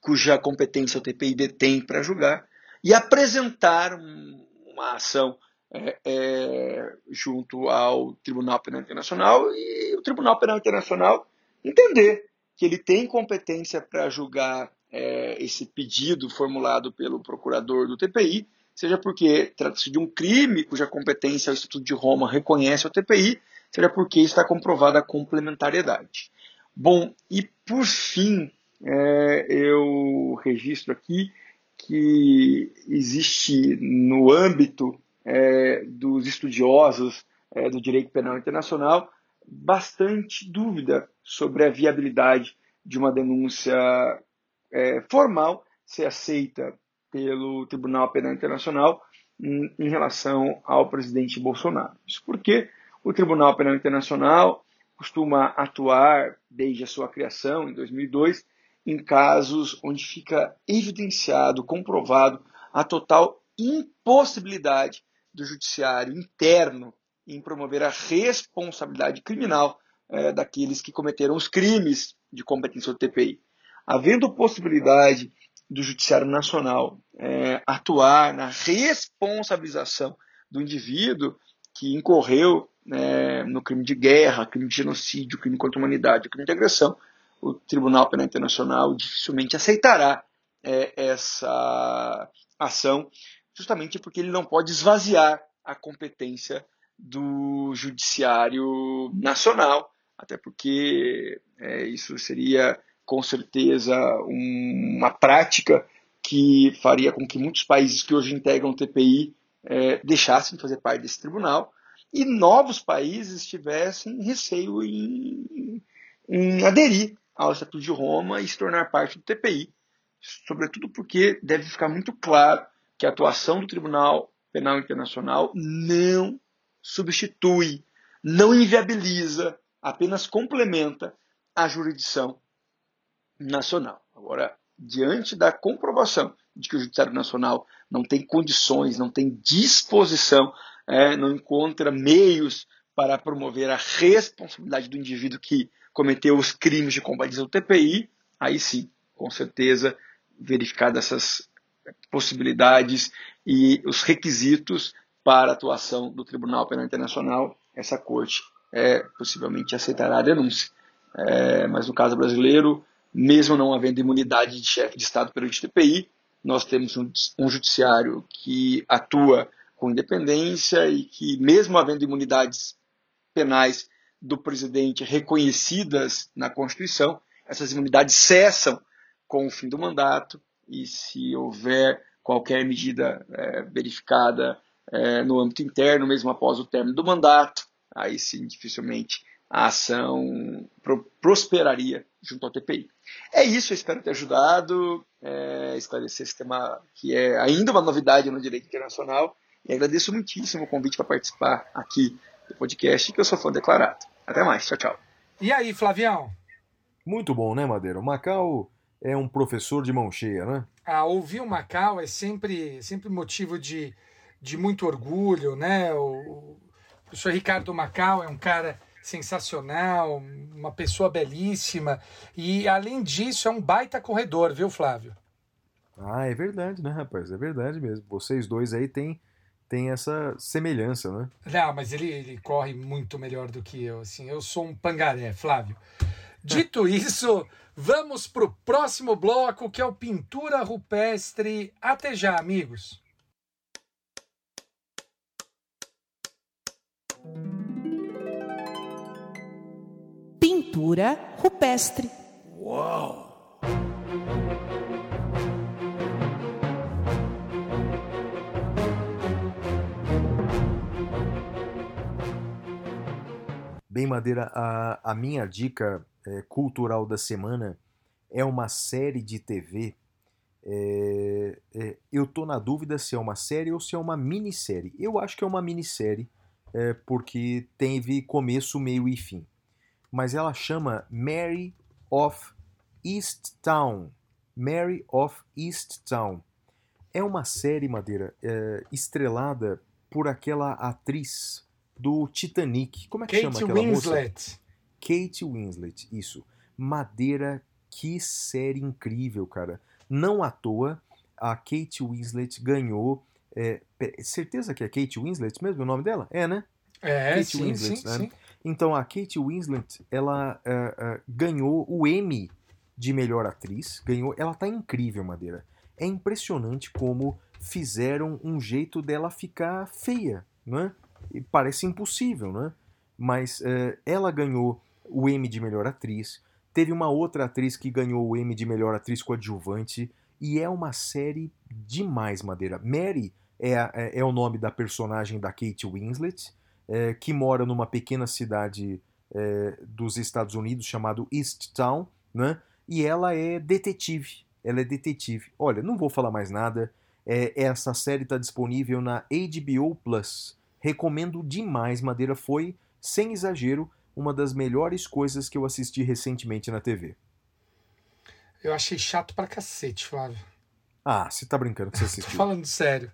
cuja competência o TPI detém para julgar, e apresentar uma ação é, é, junto ao Tribunal Penal Internacional e o Tribunal Penal Internacional entender que ele tem competência para julgar é, esse pedido formulado pelo procurador do TPI, seja porque trata-se de um crime cuja competência o Instituto de Roma reconhece ao TPI, seja porque está comprovada a complementariedade. Bom, e por fim, é, eu registro aqui que existe no âmbito é, dos estudiosos é, do direito penal internacional bastante dúvida sobre a viabilidade de uma denúncia é, formal ser aceita pelo Tribunal Penal Internacional em, relação ao presidente Bolsonaro. Isso porque o Tribunal Penal Internacional costuma atuar desde a sua criação em 2002 em casos onde fica evidenciado, comprovado a total impossibilidade do judiciário interno em promover a responsabilidade criminal é, daqueles que cometeram os crimes de competência do TPI. Havendo possibilidade do Judiciário Nacional é, atuar na responsabilização do indivíduo que incorreu é, no crime de guerra, crime de genocídio, crime contra a humanidade, crime de agressão, o Tribunal Penal Internacional dificilmente aceitará é, essa ação, justamente porque ele não pode esvaziar a competência do Judiciário Nacional, até porque é, isso seria com certeza um, uma prática que faria com que muitos países que hoje integram o TPI é, deixassem de fazer parte desse tribunal e novos países tivessem receio em, em aderir ao Estatuto de Roma e se tornar parte do TPI, sobretudo porque deve ficar muito claro que a atuação do Tribunal Penal Internacional não substitui, não inviabiliza, apenas complementa a jurisdição nacional. Agora, diante da comprovação de que o Judiciário Nacional não tem condições, não tem disposição, é, não encontra meios para promover a responsabilidade do indivíduo que cometeu os crimes de combate ao TPI, aí sim, com certeza, verificadas essas possibilidades e os requisitos para a atuação do Tribunal Penal Internacional, essa corte é, possivelmente aceitará a denúncia. É, mas no caso brasileiro, mesmo não havendo imunidade de chefe de Estado perante o TPI, nós temos um, um judiciário que atua com independência e que, mesmo havendo imunidades penais do presidente reconhecidas na Constituição, essas imunidades cessam com o fim do mandato e se houver qualquer medida é, verificada é, no âmbito interno, mesmo após o término do mandato, aí sim dificilmente a ação pro prosperaria junto ao TPI. É isso, eu espero ter ajudado é, esclarecer esse tema que é ainda uma novidade no direito internacional e agradeço muitíssimo o convite para participar aqui do podcast, que eu sou fã declarado. Até mais, tchau, tchau. E aí, Flavião? Muito bom, né, Madeira? O Macau é um professor de mão cheia, né? Ah, ouvir o Macau é sempre, sempre motivo de, de muito orgulho, né? O, o professor Ricardo Macau é um cara sensacional, uma pessoa belíssima e, além disso, é um baita corredor, viu, Flávio? Ah, é verdade, né, rapaz? É verdade mesmo. Vocês dois aí têm, têm essa semelhança, né? Não, mas ele, ele corre muito melhor do que eu. Assim, eu sou um pangaré, Flávio. Dito isso, vamos para o próximo bloco, que é o Pintura Rupestre. Até já, amigos. Pintura rupestre. Bem, Madeira, a, a minha dica é, cultural da semana é uma série de TV. É, é, eu tô na dúvida se é uma série ou se é uma minissérie. Eu acho que é uma minissérie, é, porque teve começo, meio e fim. Mas ela chama Mary of Easttown. Mary of Easttown. É uma série, Madeira, é, estrelada por aquela atriz do Titanic. Como é que chama Kate aquela moça? Winslet. Kate Winslet, isso. Madeira, que série incrível, cara. Não à toa, a Kate Winslet ganhou. é, certeza que é Kate Winslet mesmo o nome dela? É, né? É, Kate sim, Winslet, sim, né? sim. Então a Kate Winslet, ela é, é, ganhou o Emmy de melhor atriz. Ganhou. Ela tá incrível, Madeira. É impressionante como fizeram um jeito dela ficar feia, né? E parece impossível, né? Mas é, ela ganhou o Emmy de melhor atriz. Teve uma outra atriz que ganhou o Emmy de melhor atriz coadjuvante. E é uma série demais, Madeira. Mary é, é, é o nome da personagem da Kate Winslet, é, que mora numa pequena cidade é, dos Estados Unidos chamado East Town, né? E ela é detetive. Ela é detetive. Olha, não vou falar mais nada. É, essa série está disponível na HBO Plus. Recomendo demais. Madeira foi, sem exagero, uma das melhores coisas que eu assisti recentemente na TV. Eu achei chato pra cacete, Flávio. Ah, você tá brincando que você Tô assistiu. falando sério.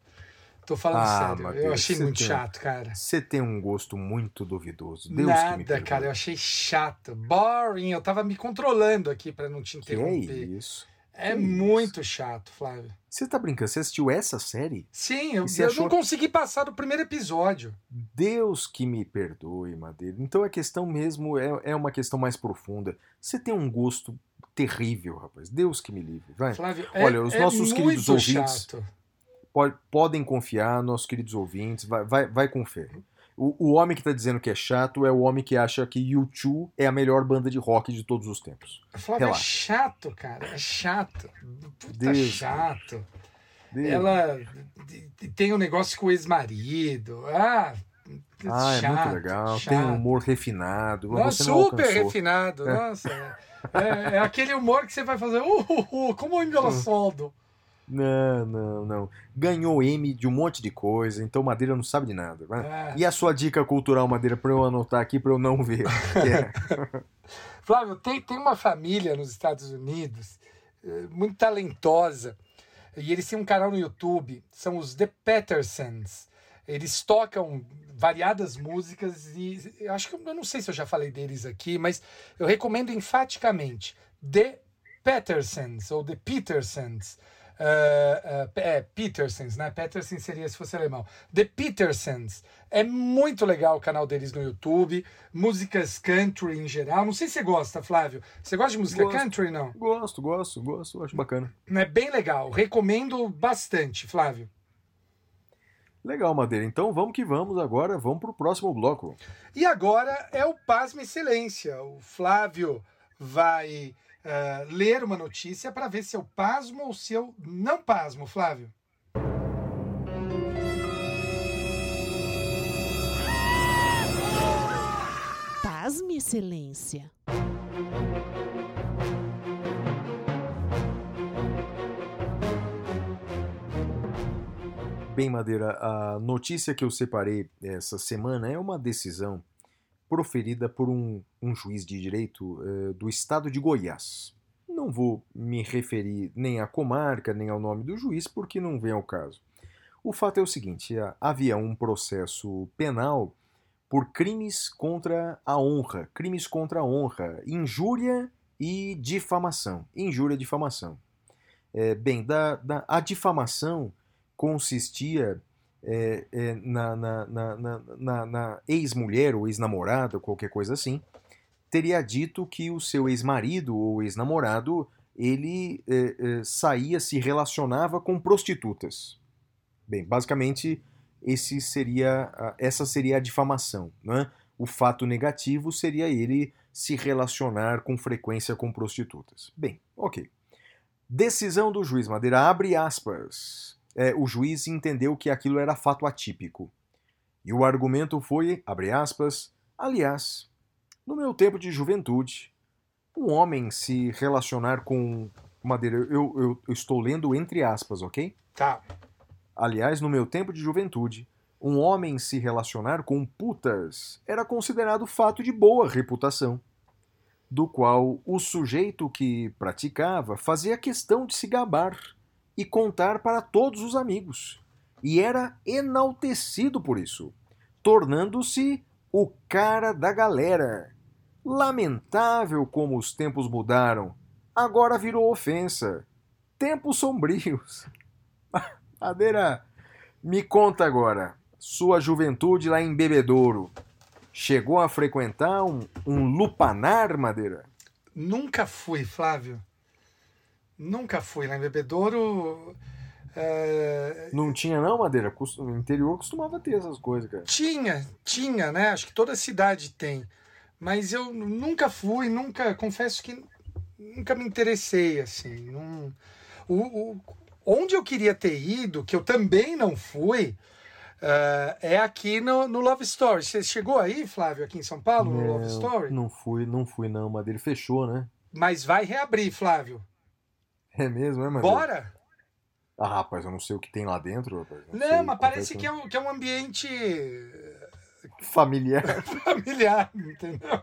Tô falando Ah, sério. Matheus, eu achei muito tem- chato, cara. Você tem um gosto muito duvidoso. Deus Nada, cara. Eu achei chato. Boring. Eu tava me controlando aqui pra não te Que é interromper. isso? É Que muito chato, Flávio. Você tá brincando? Você assistiu essa série? Sim, eu, eu achou- não consegui passar do primeiro episódio. Deus que me perdoe, Madeira. Então a questão mesmo é, é uma questão mais profunda. Você tem um gosto terrível, rapaz. Deus que me livre. Vai. Flávio, é, Olha, os é nossos muito queridos ouvintes- chato. Pode- podem confiar, nossos queridos ouvintes. Vai, vai, vai com fé. O, o homem que tá dizendo que é chato é o homem que acha que U2 é a melhor banda de rock de todos os tempos. Flávio, é chato, cara. É chato. Puta Deus, chato. Deus. Ela tem um negócio com o ex-marido. Ah, Ah, é chato, muito legal. chato. Tem um humor refinado. Nossa, super refinado. Nossa. É, é aquele humor que você vai fazer. Uh, uh, uh, como é engraçado. Não, não, não. Ganhou M de um monte de coisa, então Madeira não sabe de nada. né? É. E a sua dica cultural, Madeira, pra eu anotar aqui pra eu não ver. É. Flávio, tem, tem uma família nos Estados Unidos eh, muito talentosa e eles têm um canal no YouTube, são os The Pattersons. Eles tocam variadas músicas e eu acho que eu eu não sei se eu já falei deles aqui, mas eu recomendo enfaticamente The Pattersons ou The Petersons. Ah, ah, é, Petersons, né? Peterson seria se fosse alemão. The Petersons. É muito legal o canal deles no YouTube. Músicas country em geral. Não sei se você gosta, Flávio. Você gosta de música Gosto. country, não? Gosto, gosto, gosto, acho bacana. É bem legal. Recomendo bastante, Flávio. Legal, Madeira. Então vamos que vamos agora, vamos pro próximo bloco. E agora é o Pasma Excelência. O Flávio vai ah, ler uma notícia para ver se eu pasmo ou se eu não pasmo, Flávio. Pasme, Excelência. Bem, Madeira, a notícia que eu separei essa semana é uma decisão proferida por um, um juiz de direito eh, do estado de Goiás. Não vou me referir nem à comarca, nem ao nome do juiz, porque não vem ao caso. O fato é o seguinte: havia um processo penal por crimes contra a honra, crimes contra a honra, injúria e difamação. Injúria e difamação. É, bem, da, da, a difamação consistia é, é, na, na, na, na, ex-mulher ou ex-namorada, qualquer coisa assim, teria dito que o seu ex-marido ou ex-namorado ele é, é, saía, se relacionava com prostitutas. Bem, basicamente esse seria essa seria a difamação, né? O fato negativo seria ele se relacionar com frequência com prostitutas. Bem, ok. Decisão do juiz Madeira abre aspas. É, o juiz entendeu que aquilo era fato atípico. E o argumento foi, abre aspas, aliás, no meu tempo de juventude, um homem se relacionar com Madeira, eu, eu, eu estou lendo entre aspas, ok? Tá. Aliás, no meu tempo de juventude, um homem se relacionar com putas era considerado fato de boa reputação, do qual o sujeito que praticava fazia questão de se gabar e contar para todos os amigos, e era enaltecido por isso, tornando-se o cara da galera. Lamentável como os tempos mudaram, agora virou ofensa. Tempos sombrios. Madeira, me conta agora, sua juventude lá em Bebedouro. Chegou a frequentar um, um lupanar, Madeira? Nunca fui, Flávio. Nunca fui lá em Bebedouro. é, Não tinha não, Madeira? No interior costumava ter essas coisas, cara. Tinha, tinha, né? Acho que toda cidade tem. Mas eu nunca fui, nunca, confesso que nunca me interessei, assim. Não, o, o- onde eu queria ter ido, que eu também não fui, eh, é aqui no, no Love Story. Você chegou aí, Flávio, aqui em São Paulo, no Love Story? Não fui, não fui não, Madeira. Fechou, né? Mas vai reabrir, Flávio. É mesmo, é, Madeira? Bora? Ah, rapaz, eu não sei o que tem lá dentro, rapaz. Não, sei, mas parece que é um, que é um ambiente Familiar. familiar, entendeu?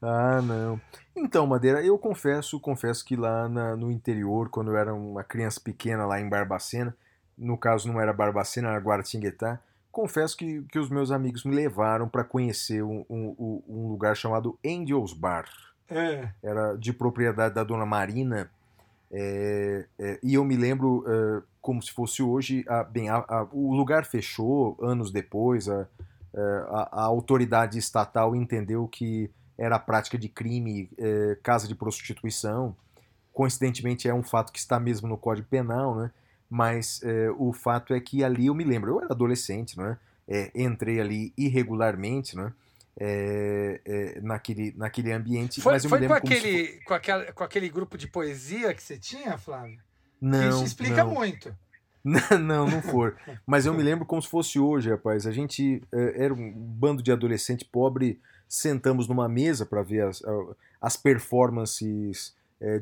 Ah, não. Então, Madeira, eu confesso, confesso que lá na- no interior, quando eu era uma criança pequena lá em Barbacena, no caso não era Barbacena, era Guaratinguetá, confesso que, que os meus amigos me levaram para conhecer um, um- um lugar chamado Angels Bar. É. Era de propriedade da dona Marina, é, é, e eu me lembro é, como se fosse hoje, a- bem, a- a- o lugar fechou anos depois, a, é, autoridade estatal entendeu que era prática de crime, é, casa de prostituição. Coincidentemente é um fato que está mesmo no Código Penal, né? Mas o fato é que ali eu me lembro, eu era adolescente, né? Entrei ali irregularmente, né? É, é, naquele, naquele ambiente. Foi, mas eu foi me com, como se aquele, com, aquela, com aquele grupo de poesia que você tinha, Flávio? Não, Isso explica não. muito. não, não for. Mas eu me lembro como se fosse hoje, rapaz. A gente eh, era um bando de adolescente pobre, sentamos numa mesa para ver as, as performances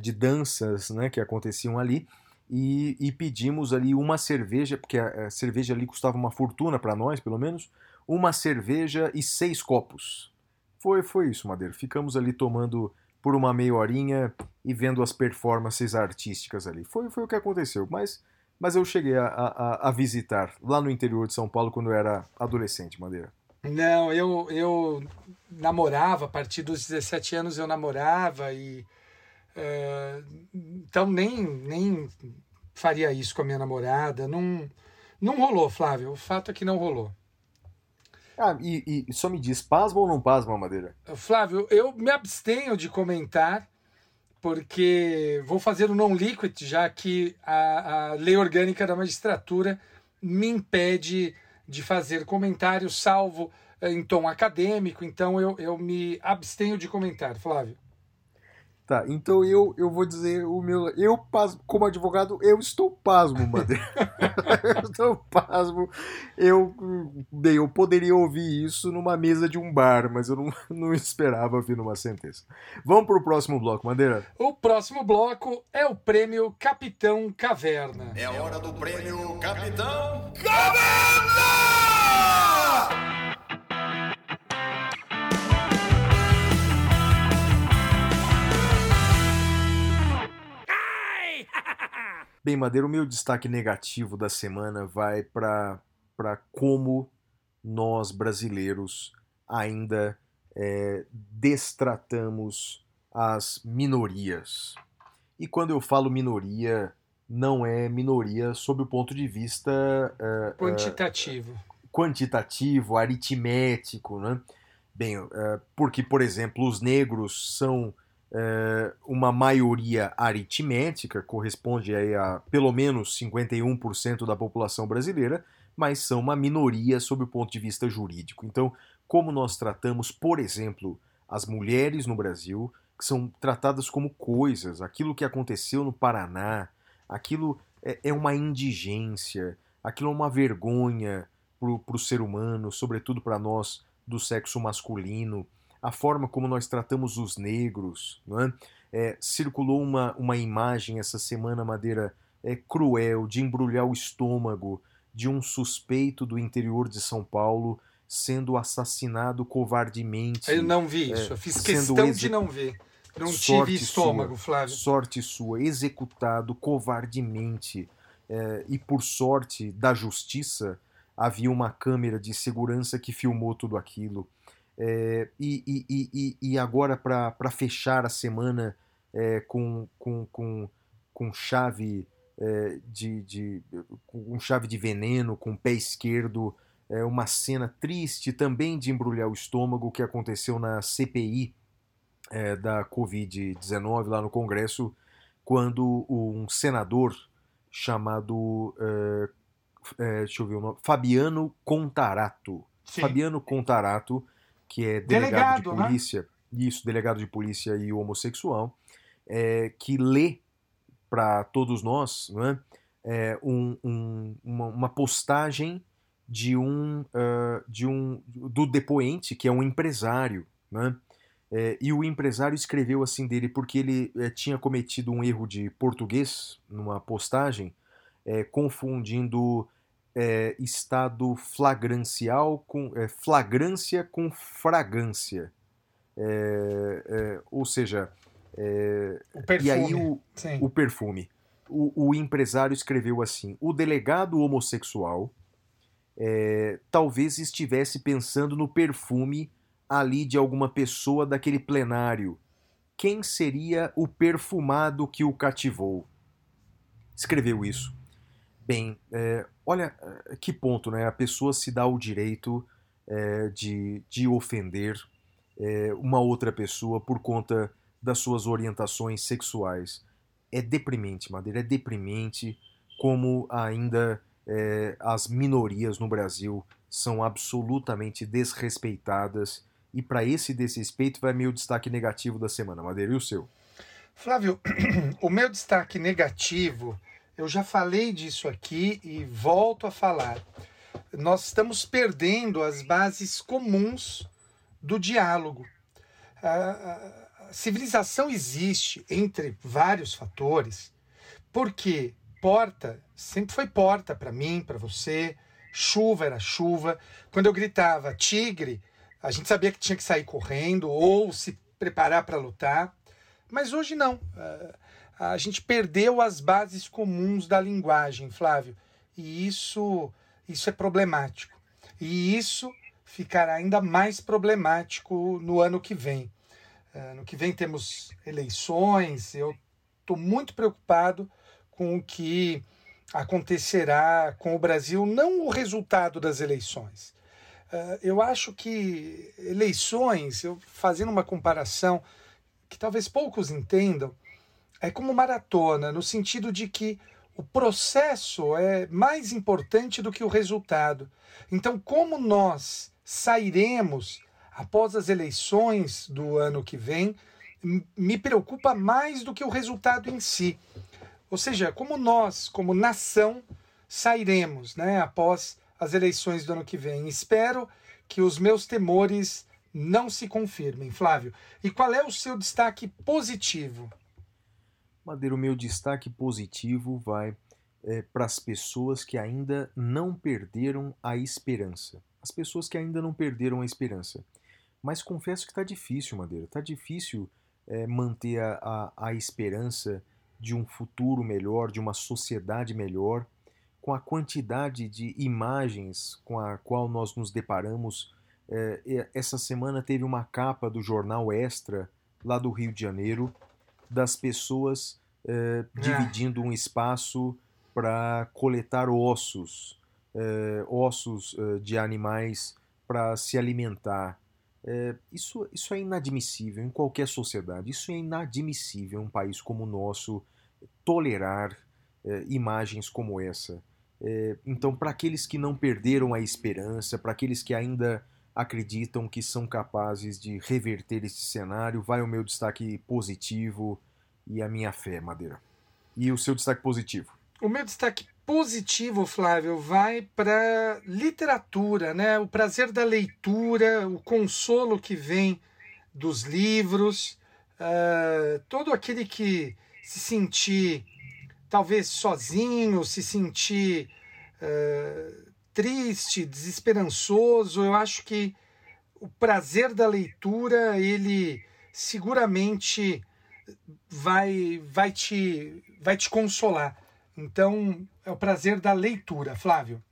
de danças né, que aconteciam ali. e, e pedimos ali uma cerveja, porque a, a cerveja ali custava uma fortuna para nós, pelo menos, uma cerveja e seis copos. Foi, foi isso, Madeira. Ficamos ali tomando por uma meia horinha e vendo as performances artísticas ali. Foi, foi o que aconteceu, mas, mas eu cheguei a, a, a visitar lá no interior de São Paulo quando eu era adolescente, Madeira. Não, eu, eu namorava, a partir dos 17 anos eu namorava e. eh, então nem, nem faria isso com a minha namorada. Não, não rolou, Flávio. O fato é que não rolou. Ah, e, e só me diz, pasma ou não pasma, Madeira? Flávio, eu me abstenho de comentar, porque vou fazer o non-liquid, já que a, a lei orgânica da magistratura me impede de fazer comentários, salvo eh, em tom acadêmico, então eu, eu me abstenho de comentar, Flávio. Tá, então eu, eu vou dizer o meu. Eu, pasmo, como advogado, eu estou pasmo, Madeira. eu estou pasmo. Eu, bem, eu poderia ouvir isso numa mesa de um bar, mas eu não, não esperava ouvir numa sentença. Vamos para o próximo bloco, Madeira. O próximo bloco é o prêmio Capitão Caverna. É hora do prêmio Capitão Bem, Madeira, o meu destaque negativo da semana vai para como nós brasileiros ainda é, destratamos as minorias. E quando eu falo minoria, não é minoria sob o ponto de vista é, Quantitativo. quantitativo, aritmético, né? Bem, eh, porque, por exemplo, os negros são eh, uma maioria aritmética, corresponde a pelo menos 51% da população brasileira, mas são uma minoria sob o ponto de vista jurídico. Então, como nós tratamos, por exemplo, as mulheres no Brasil, que são tratadas como coisas, aquilo que aconteceu no Paraná, aquilo é, é uma indigência, aquilo é uma vergonha para o ser humano, sobretudo para nós do sexo masculino, a forma como nós tratamos os negros. É? É, circulou uma, uma imagem essa semana, Madeira, é, cruel, de embrulhar o estômago de um suspeito do interior de São Paulo sendo assassinado covardemente. Eu não vi isso, é, eu fiz questão de não ver. Não Sorte tive estômago, sua, Flávio. Sorte sua, executado covardemente. É, e por sorte da justiça, havia uma câmera de segurança que filmou tudo aquilo. É, e, e- e- e- agora, para fechar a semana é, com, com, com, com chave é, de, de com chave de veneno, com o pé esquerdo, é uma cena triste também de embrulhar o estômago que aconteceu na CPI da Covid-19 lá no Congresso, quando um senador chamado, deixa eu ver o nome, Fabiano Contarato. Sim. Fabiano Contarato, que é delegado, Delegado, de né? polícia, isso, delegado de polícia e homossexual, é, que lê para todos nós não é, é, um- um- uma, uma postagem de um, ah, de um do depoente, que é um empresário, né? É, e o empresário escreveu assim dele porque ele eh, tinha cometido um erro de português numa postagem, eh, confundindo eh, estado flagrancial com eh, flagrância com fragância. Eh, eh, ou seja, O perfume. e aí o, o perfume. O, o empresário escreveu assim: o delegado homossexual é, talvez estivesse pensando no perfume ali de alguma pessoa daquele plenário. Quem seria o perfumado que o cativou? Escreveu isso. Bem, é, olha é, que ponto, né? A pessoa se dá o direito é, de, de ofender é, uma outra pessoa por conta das suas orientações sexuais. É deprimente, Madeira, é deprimente como ainda é, as minorias no Brasil são absolutamente desrespeitadas. E para esse desrespeito vai meu destaque negativo da semana. Madeira, e o seu? Flávio, o meu destaque negativo, eu já falei disso aqui e volto a falar. Nós estamos perdendo as bases comuns do diálogo. A, civilização existe entre vários fatores, porque porta sempre foi porta para mim, para você. Chuva era chuva. Quando eu gritava tigre, a gente sabia que tinha que sair correndo ou se preparar para lutar. Mas hoje não. A gente perdeu as bases comuns da linguagem, Flávio. E isso, isso é problemático. E isso ficará ainda mais problemático no ano que vem. Eh, No que vem temos eleições. Eu estou muito preocupado com o que acontecerá com o Brasil, não o resultado das eleições. Eh, Eu acho que eleições, eu fazendo uma comparação que talvez poucos entendam, é como maratona, no sentido de que o processo é mais importante do que o resultado. Então, como nós sairemos após as eleições do ano que vem, me preocupa mais do que o resultado em si. Ou seja, como nós, como nação, sairemos né, após as eleições do ano que vem. Espero que os meus temores não se confirmem, Flávio. E qual é o seu destaque positivo? Madeira, o meu destaque positivo vai para as pessoas que ainda não perderam a esperança. As pessoas que ainda não perderam a esperança. Mas confesso que está difícil, Madeira. Está difícil é, manter a, a, a esperança de um futuro melhor, de uma sociedade melhor, com a quantidade de imagens com a qual nós nos deparamos. É, essa semana teve uma capa do jornal Extra, lá do Rio de Janeiro, das pessoas eh, dividindo um espaço para coletar ossos, eh, ossos eh, de animais para se alimentar. Eh, isso, isso é inadmissível em qualquer sociedade. Isso é inadmissível em um país como o nosso tolerar eh, imagens como essa. Eh, então, para aqueles que não perderam a esperança, para aqueles que ainda acreditam que são capazes de reverter esse cenário, vai o meu destaque positivo e a minha fé, Madeira. E o seu destaque positivo? O meu destaque positivo, Flávio, vai para literatura, né? O prazer da leitura, o consolo que vem dos livros, ah, todo aquele que se sentir talvez sozinho, se sentir ah, triste, desesperançoso, eu acho que o prazer da leitura, ele seguramente vai, vai, te, vai te consolar. Então, é o prazer da leitura, Flávio.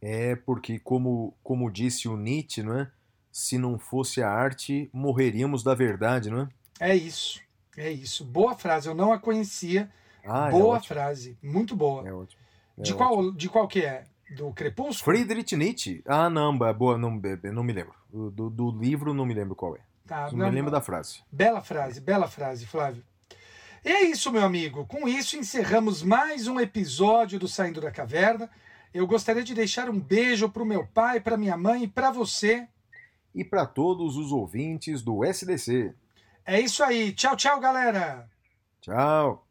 É porque, como, como disse o Nietzsche, não é? Se não fosse a arte, morreríamos da verdade, não é? É isso, é isso. Boa frase, eu não a conhecia. Ah, boa é ótimo. frase, muito boa. É ótimo. É de, ótimo. qual, de qual que é? Do Crepúsculo? Friedrich Nietzsche. Ah, não, é boa, não, não me lembro. Do, do livro não me lembro qual é. Tá, Não me lembro da frase. Bela frase, bela frase, Flávio. E é isso, meu amigo. Com isso, encerramos mais um episódio do Saindo da Caverna. Eu gostaria de deixar um beijo para o meu pai, para minha mãe e para você. E para todos os ouvintes do SDC. É isso aí. Tchau, tchau, galera. Tchau.